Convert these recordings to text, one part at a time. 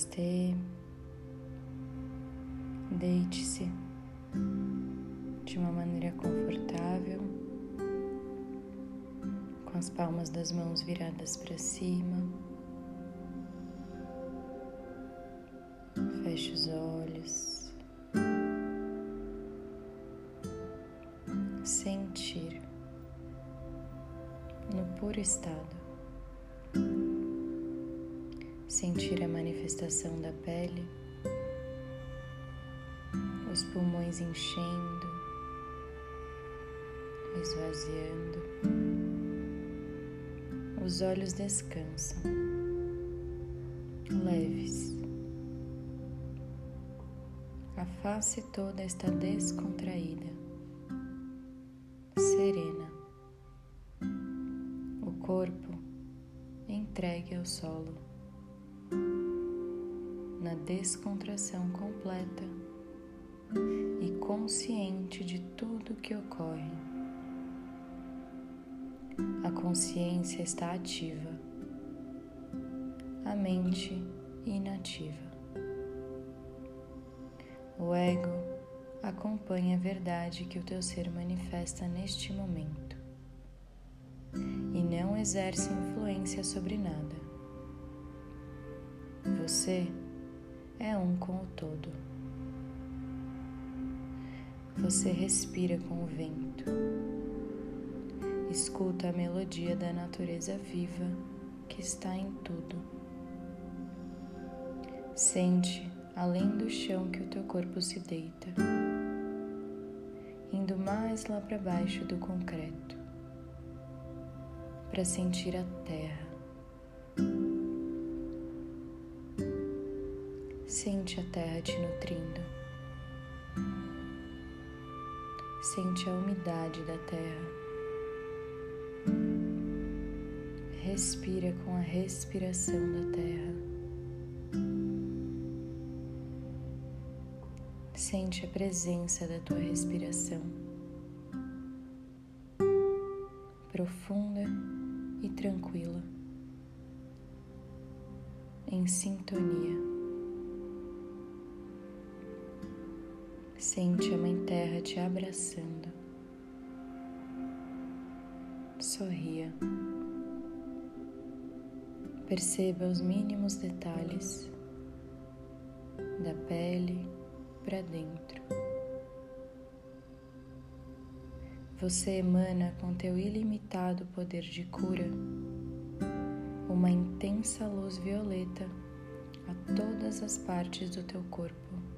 Namastê. Deite-se de uma maneira confortável, com as palmas das mãos viradas para cima. Feche os olhos. Sentir no puro estado. Sentir a manifestação da pele os pulmões enchendo, esvaziando, os olhos descansam, leves. A face toda está descontraída, serena. O corpo entregue ao solo, na descontração completa e consciente de tudo que ocorre. A consciência está ativa, a mente inativa. O ego acompanha a verdade que o teu ser manifesta neste momento e não exerce influência sobre nada. Você é um com o todo. Você respira com o vento. Escuta a melodia da natureza viva que está em tudo. Sente além do chão que o teu corpo se deita, indo mais lá para baixo do concreto, para sentir a terra. Sente a terra te nutrindo. Sente a umidade da terra. Respira com a respiração da terra. Sente a presença da tua respiração. Profunda e tranquila. Em sintonia. Sente a Mãe Terra te abraçando. Sorria. Perceba os mínimos detalhes da pele para dentro. Você emana com teu ilimitado poder de cura uma intensa luz violeta a todas as partes do teu corpo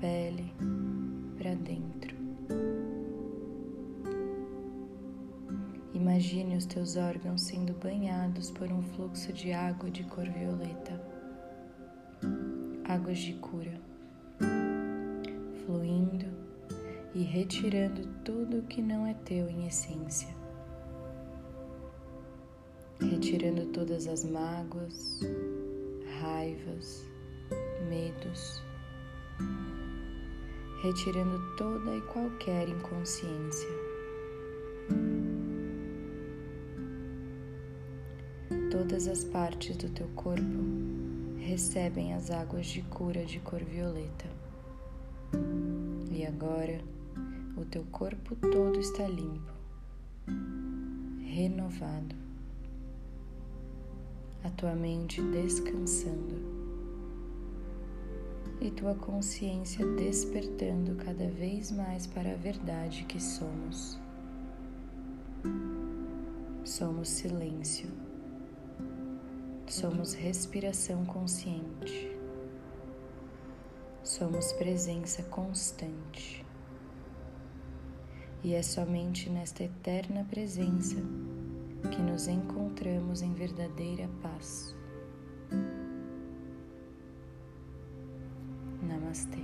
pele para dentro. Imagine os teus órgãos sendo banhados por um fluxo de água de cor violeta, águas de cura, fluindo e retirando tudo o que não é teu em essência, retirando todas as mágoas, raivas, medos retirando toda e qualquer inconsciência. Todas as partes do teu corpo recebem as águas de cura de cor violeta. E agora o teu corpo todo está limpo, renovado, a tua mente descansando e tua consciência despertando cada vez mais para a verdade que somos. Somos silêncio. Somos respiração consciente. Somos presença constante. E é somente nesta eterna presença que nos encontramos em verdadeira paz. Namastê.